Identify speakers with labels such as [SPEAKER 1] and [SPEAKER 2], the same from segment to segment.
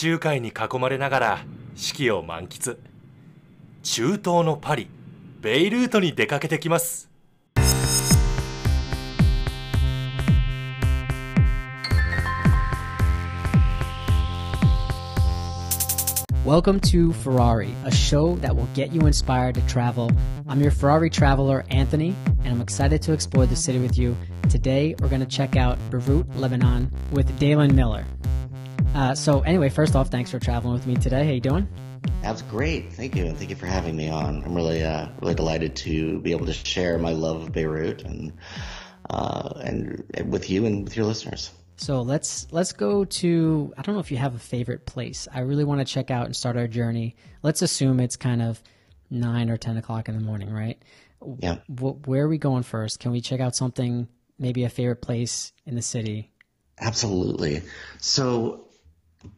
[SPEAKER 1] 中海に囲まれながら四季を満喫中東のパリベイルートに出かけてきます
[SPEAKER 2] Welcome to Ferrari, a show that will get you inspired to travel. I'm your Ferrari traveler, Anthony, and I'm excited to explore the city with you. Today, we're going to check out Beirut, Lebanon with Dalen Miller. Uh, so, anyway, first off, thanks for traveling with me today. How you doing?
[SPEAKER 3] That's great. Thank you, and thank you for having me on. I'm really, uh, really delighted to be able to share my love of Beirut and uh, and, with you and with your listeners.
[SPEAKER 2] So let's let's go to I don't know if you have a favorite place. I really want to check out and start our journey. Let's assume it's kind of nine or ten o'clock in the morning, right?
[SPEAKER 3] Yeah.
[SPEAKER 2] Wh- where are we going first? Can we check out something? Maybe a favorite place in the city.
[SPEAKER 3] Absolutely. So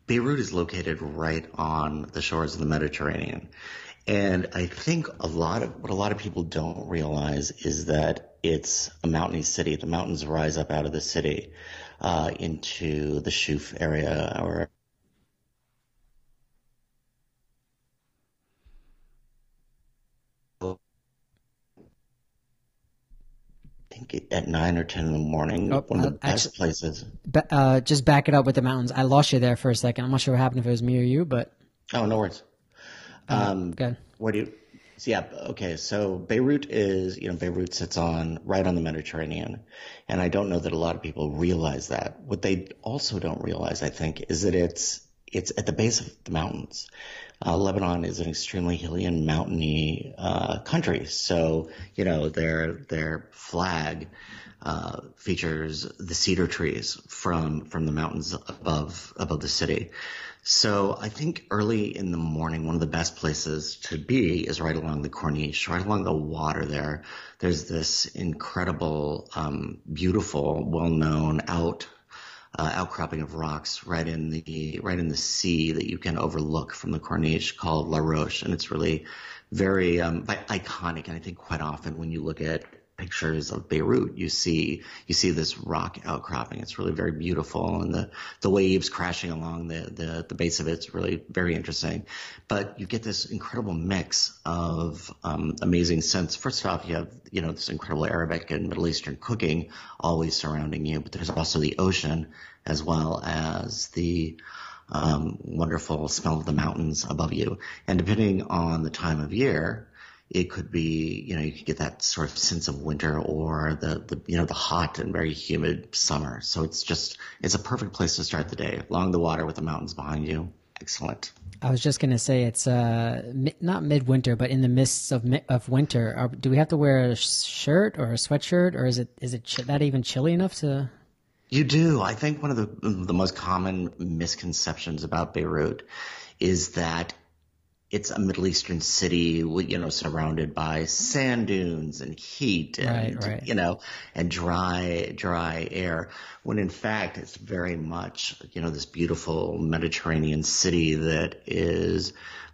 [SPEAKER 3] Beirut is located right on the shores of the Mediterranean. And I think a lot of what a lot of people don't realize is that it's a mountainy city. The mountains rise up out of the city uh, into the Shuf area or at nine or ten in the morning.
[SPEAKER 2] Oh,
[SPEAKER 3] one of
[SPEAKER 2] uh,
[SPEAKER 3] the best
[SPEAKER 2] actually-
[SPEAKER 3] places.
[SPEAKER 2] Uh, just back it up with the mountains. I lost you there for a second. I'm not sure what happened if it was me or you, but
[SPEAKER 3] Oh, no worries. Um,
[SPEAKER 2] good.
[SPEAKER 3] What do you? So yeah, okay. So Beirut is, you know, Beirut sits on right on the Mediterranean, and I don't know that a lot of people realize that. What they also don't realize, I think, is that it's it's at the base of the mountains. Uh, Lebanon is an extremely hilly and mountainy uh, country, so you know their their flag uh, features the cedar trees from from the mountains above above the city. So I think early in the morning, one of the best places to be is right along the Corniche, right along the water there. There's this incredible, um, beautiful, well-known out uh, outcropping of rocks right in the right in the sea that you can overlook from the Corniche called La Roche, and it's really very um, iconic. And I think quite often when you look at pictures of Beirut, you see you see this rock outcropping. It's really very beautiful, and the the waves crashing along the the, the base of it's really very interesting. But you get this incredible mix of um, amazing scents. First off, you have you know this incredible Arabic and Middle Eastern cooking always surrounding you, but there's also the ocean as well as the um, wonderful smell of the mountains above you. And depending on the time of year, it could be, you know, you could get that sort of sense of winter or the, the, you know, the hot and very humid summer. So it's just, it's a perfect place to start the day along the water with the mountains behind you. Excellent.
[SPEAKER 2] I was just gonna say it's uh mi- not midwinter, but in the mists of mi- of winter. Are, do we have to wear a shirt or a sweatshirt, or is it is it ch- that even chilly enough to?
[SPEAKER 3] You do. I think one of the the most common misconceptions about Beirut is that it's a Middle Eastern city, you know, surrounded by sand dunes and heat and
[SPEAKER 2] Right, right.
[SPEAKER 3] you know, and dry dry air. When in fact, it's very much you know this beautiful Mediterranean city that is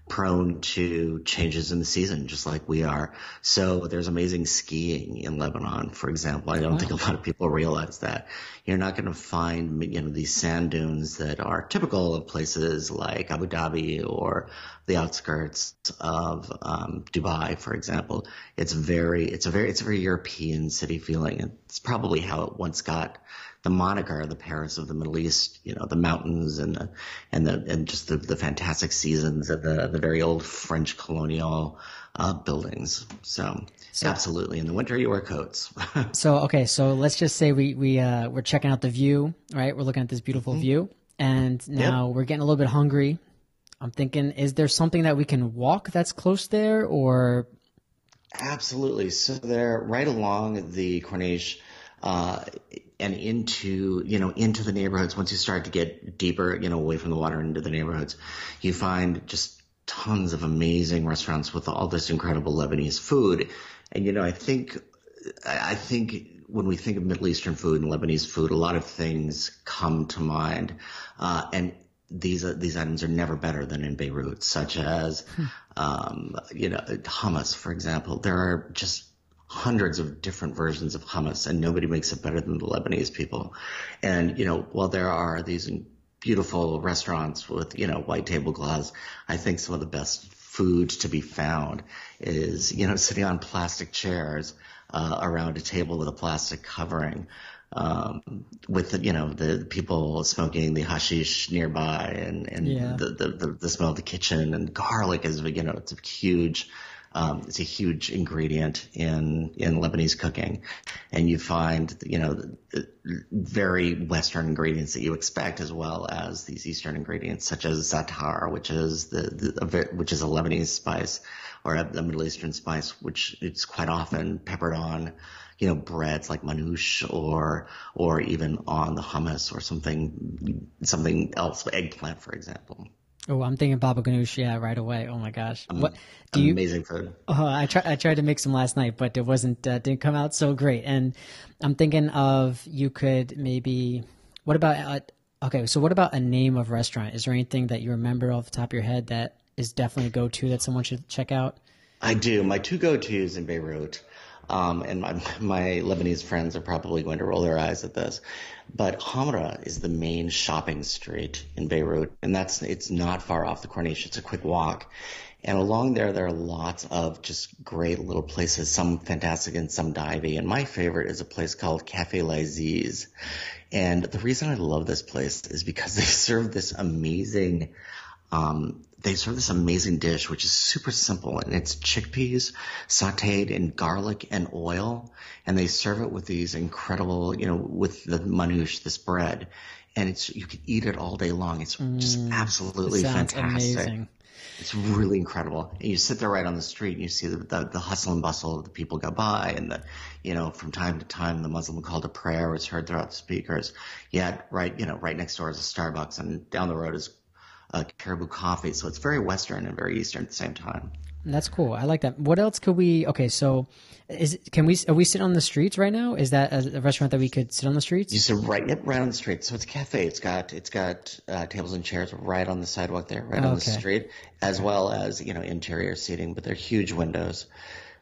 [SPEAKER 3] prone to changes in the season, just like we are. So there's amazing skiing in Lebanon, for example. I don't think a lot of people realize that. You're not going to find, you know, these sand dunes that are typical of places like Abu Dhabi or the outskirts of um, Dubai, for example. It's very, it's a very, it's a very European city feeling. It's probably how it once got the moniker, the Paris of the Middle East, you know, the mountains and the, and the, and just the, the fantastic seasons of the, the very old French colonial, uh, buildings. So, absolutely. In the winter, you wear coats.
[SPEAKER 2] So okay, so let's just say we we uh we're checking out the view, right? We're looking at this beautiful view, and now we're getting a little bit hungry. I'm thinking, is there something that we can walk that's close there, or
[SPEAKER 3] Absolutely. So they're right along the Corniche, uh, and into, you know, into the neighborhoods. Once you start to get deeper, you know, away from the water into the neighborhoods, you find just tons of amazing restaurants with all this incredible Lebanese food. And, you know, I think, I think when we think of Middle Eastern food and Lebanese food, a lot of things come to mind. Uh, and these uh, these items are never better than in Beirut, such as um, you know hummus, for example. There are just hundreds of different versions of hummus, and nobody makes it better than the Lebanese people. And you know, while there are these beautiful restaurants with, you know, white tablecloths. I think some of the best food to be found is, you know, sitting on plastic chairs uh, around a table with a plastic covering. Um, with the, you know the people smoking the hashish nearby and, and
[SPEAKER 2] Yeah.
[SPEAKER 3] the, the, the, the smell of the kitchen and garlic is you know it's a huge um, it's a huge ingredient in in Lebanese cooking, and you find you know very Western ingredients that you expect, as well as these Eastern ingredients such as zatar, which is the, the which is a Lebanese spice or a, a Middle Eastern spice, which it's quite often peppered on you know breads like manouche or or even on the hummus or something something else, eggplant for example.
[SPEAKER 2] Oh, I'm thinking baba ganoush. Yeah, right away. Oh my gosh. what do you?
[SPEAKER 3] Amazing food.
[SPEAKER 2] Oh, I tried. I tried to make some last night, but it wasn't. Uh, didn't come out so great. And I'm thinking of you could maybe. What about? Uh, okay, so what about a name of restaurant? Is there anything that you remember off the top of your head that is definitely a go-to that someone should check out?
[SPEAKER 3] I do. My two go-tos in Beirut, um, and my, my Lebanese friends are probably going to roll their eyes at this, but Hamra is the main shopping street in Beirut, and that's it's not far off the Corniche. It's a quick walk, and along there there are lots of just great little places, some fantastic and some divey. And my favorite is a place called Cafe Laziz, and the reason I love this place is because they serve this amazing um, they serve this amazing dish, which is super simple, and it's chickpeas sautéed in garlic and oil, and they serve it with these incredible, you know, with the manouche, this bread, and it's you can eat it all day long. It's just absolutely fantastic.
[SPEAKER 2] amazing.
[SPEAKER 3] It's really incredible. And you sit there right on the street and you see the, the, the hustle and bustle of the people go by and the, you know, from time to time the Muslim call to prayer is heard throughout the speakers. Yet right, you know, right next door is a Starbucks and down the road is uh, Caribou Coffee. So it's very Western and very Eastern at the same time.
[SPEAKER 2] That's cool. I like that. What else could we? Okay, so is can we? Are we sitting on the streets right now? Is that a, a restaurant that we could sit on the streets?
[SPEAKER 3] You sit right, yep, right on the street. So it's a cafe. It's got, it's got uh, tables and chairs right on the sidewalk there, right on the street, as well as you know interior seating. But they're huge windows,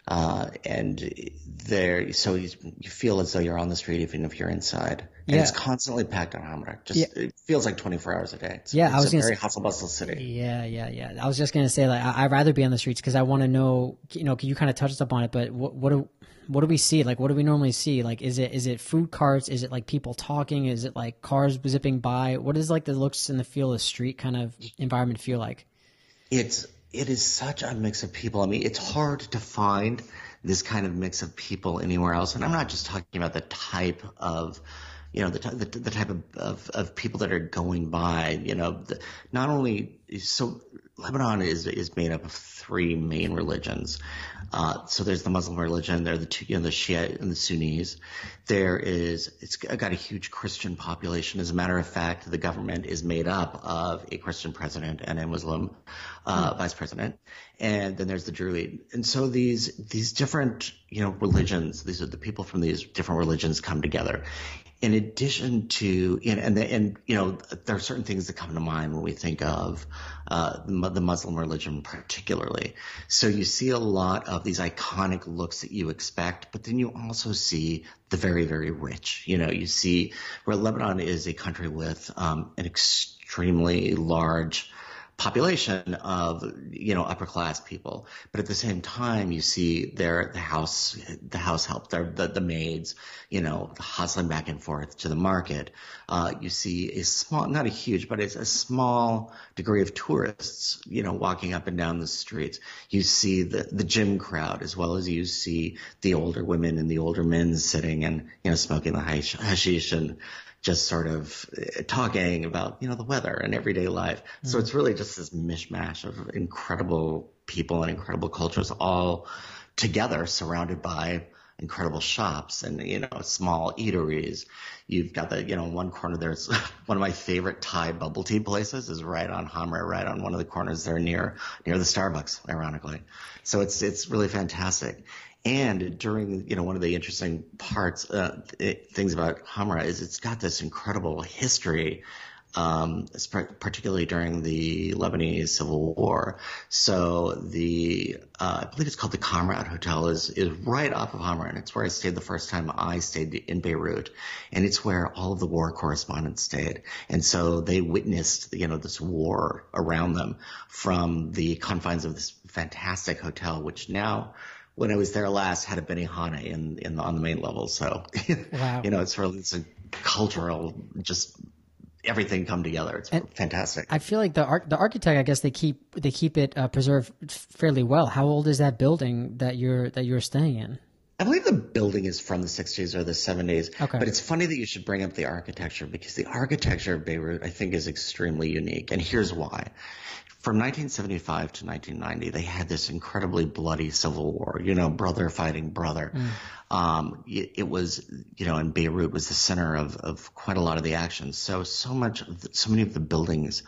[SPEAKER 3] uh, and they're so you, you feel as though you're on the street even if you're inside. And it's constantly packed on Hamra. Just
[SPEAKER 2] Yeah.
[SPEAKER 3] it feels like 24 hours a day. It's,
[SPEAKER 2] Yeah, I was
[SPEAKER 3] a very
[SPEAKER 2] say-
[SPEAKER 3] hustle bustle city.
[SPEAKER 2] Yeah, yeah, yeah. I was just gonna say like I, I'd rather be on the streets because I want to know. You know, you kind of touched upon it, but what what do what do we see? Like, what do we normally see? Like, is it is it food carts? Is it like people talking? Is it like cars zipping by? What is like the looks and the feel of the street kind of environment feel like?
[SPEAKER 3] it's it is such a mix of people. I mean, it's hard to find this kind of mix of people anywhere else. And I'm not just talking about the type of, you know, the the, the type of, of of people that are going by. You know, the, not only so Lebanon is is made up of three main religions. Uh, so there's the Muslim religion, there are the two, you know, the Shia and the Sunnis. There is, it's got a huge Christian population. As a matter of fact, the government is made up of a Christian president and a Muslim uh, vice president. And then there's the Druid. And so these, these different, you know, religions, these are the people from these different religions come together. In addition to, and, and, and you know, there are certain things that come to mind when we think of uh, the Muslim religion particularly. So you see a lot of these iconic looks that you expect, but then you also see the very, very rich. You know, you see where Lebanon is a country with um, an extremely large population of you know upper class people. But at the same time you see their the house the house help the, the maids you know hustling back and forth to the market. Uh, you see a small not a huge but it's a small degree of tourists you know walking up and down the streets. You see the the gym crowd as well as you see the older women and the older men sitting and you know smoking the hashish and just sort of uh, talking about you know the weather and everyday life. So it's really just this mishmash of incredible people and incredible cultures all together, surrounded by incredible shops and you know small eateries. You've got the you know one corner there's one of my favorite Thai bubble tea places is right on Hamra, right on one of the corners there near near the Starbucks, ironically. So it's it's really fantastic. And during, you know, one of the interesting parts, uh, it, things about Hamra is it's got this incredible history um, particularly during the Lebanese Civil War. So the uh, I believe it's called the Commodore Hotel is is right off of Hamra, and it's where I stayed the first time I stayed in Beirut, and it's where all of the war correspondents stayed, and so they witnessed you know this war around them from the confines of this fantastic hotel, which now when I was there last had a Benihana in in on the main level. So, wow. you know, it's really it's a cultural just everything come together. It's and fantastic.
[SPEAKER 2] I feel like the ar- the architect, I guess they keep they keep it uh, preserved fairly well. How old is that building that you're that you're staying in?
[SPEAKER 3] I believe the building is from the 60s or the 70s. Okay. But it's funny that you should bring up the architecture because the architecture of Beirut, I think, is extremely unique. And here's why. From 1975 to 1990, they had this incredibly bloody civil war, you know, brother fighting brother. Mm. Um, it, it, was, you know, and Beirut was the center of, of quite a lot of the action. So, so much, the, so many of the buildings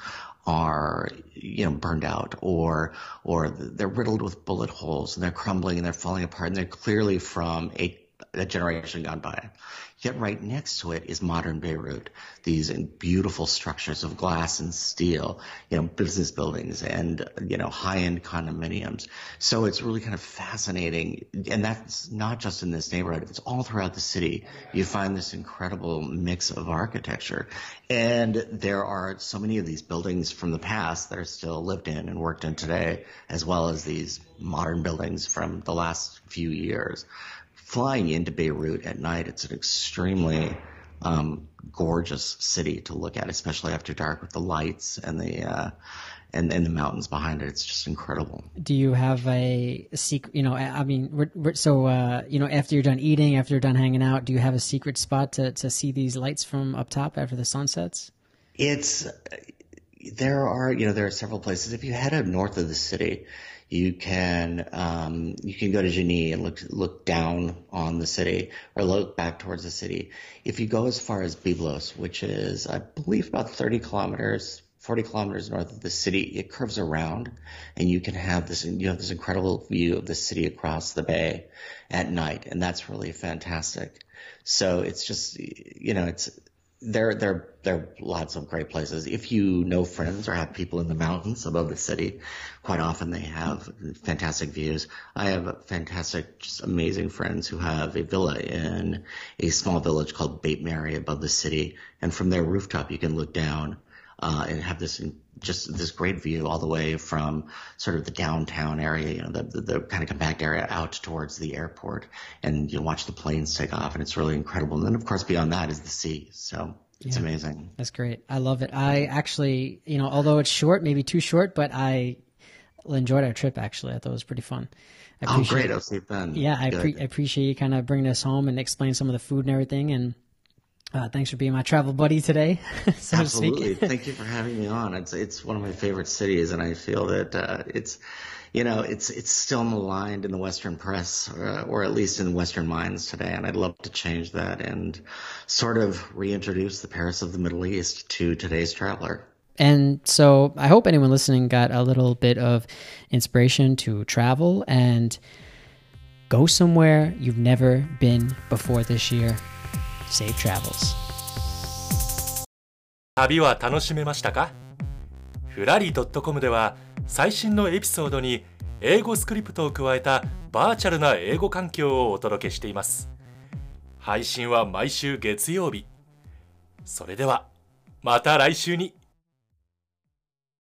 [SPEAKER 3] are you know burned out or or they're riddled with bullet holes and they're crumbling and they're falling apart and they're clearly from a, a generation gone by. Yet right next to it is modern Beirut, these beautiful structures of glass and steel, you know, business buildings and, you know, high-end condominiums. So it's really kind of fascinating. And that's not just in this neighborhood. It's all throughout the city. You find this incredible mix of architecture. And there are so many of these buildings from the past that are still lived in and worked in today, as well as these modern buildings from the last few years flying into Beirut at night, it's an extremely um, gorgeous city to look at, especially after dark with the lights and the uh, and and the mountains behind it. It's just incredible.
[SPEAKER 2] Do you have a, secret? You know, I mean, we're, we're, so uh, you know, after you're done eating, after you're done hanging out, do you have a secret spot to to see these lights from up top after the sun sets?
[SPEAKER 3] It's there are you know there are several places. If you head up north of the city, you can um, you can go to Jounieh and look look down on the city or look back towards the city. If you go as far as Byblos, which is I believe about 30 kilometers, 40 kilometers north of the city, it curves around, and you can have this you have this incredible view of the city across the bay at night, and that's really fantastic. So it's just you know it's there, there, there are lots of great places. If you know friends or have people in the mountains above the city, quite often they have fantastic views. I have fantastic, just amazing friends who have a villa in a small village called Beit Mary above the city. And from their rooftop, you can look down uh, and have this just this great view all the way from sort of the downtown area, you know, the, the, the kind of compact area out towards the airport, and you watch the planes take off, and it's really incredible. And then, of course, beyond that is the sea. So it's yeah, amazing.
[SPEAKER 2] That's great. I love it. I actually, you know, although it's short, maybe too short, but I enjoyed our trip. Actually, I thought it was pretty fun.
[SPEAKER 3] I oh, great! I'll see you then.
[SPEAKER 2] Yeah, I, pre- I appreciate you kind of bringing us home and explain some of the food and everything, and uh, thanks for being my travel buddy today.
[SPEAKER 3] so Absolutely. Thank you for having me on. It's it's one of my favorite cities, and I feel that uh, it's you know it's it's still maligned in the Western press, or, uh, or, at least in Western minds today. And I'd love to change that and sort of reintroduce the Paris of the Middle East to today's traveler.
[SPEAKER 2] And so I hope anyone listening got a little bit of inspiration to travel and go somewhere you've never been before this year. Safe travels.
[SPEAKER 1] 旅は楽しめましたか？フラリー .com では最新のエピソードに英語スクリプトを加えたバーチャルな英語環境をお届けしています。配信は毎週月曜日。それではまた来週に。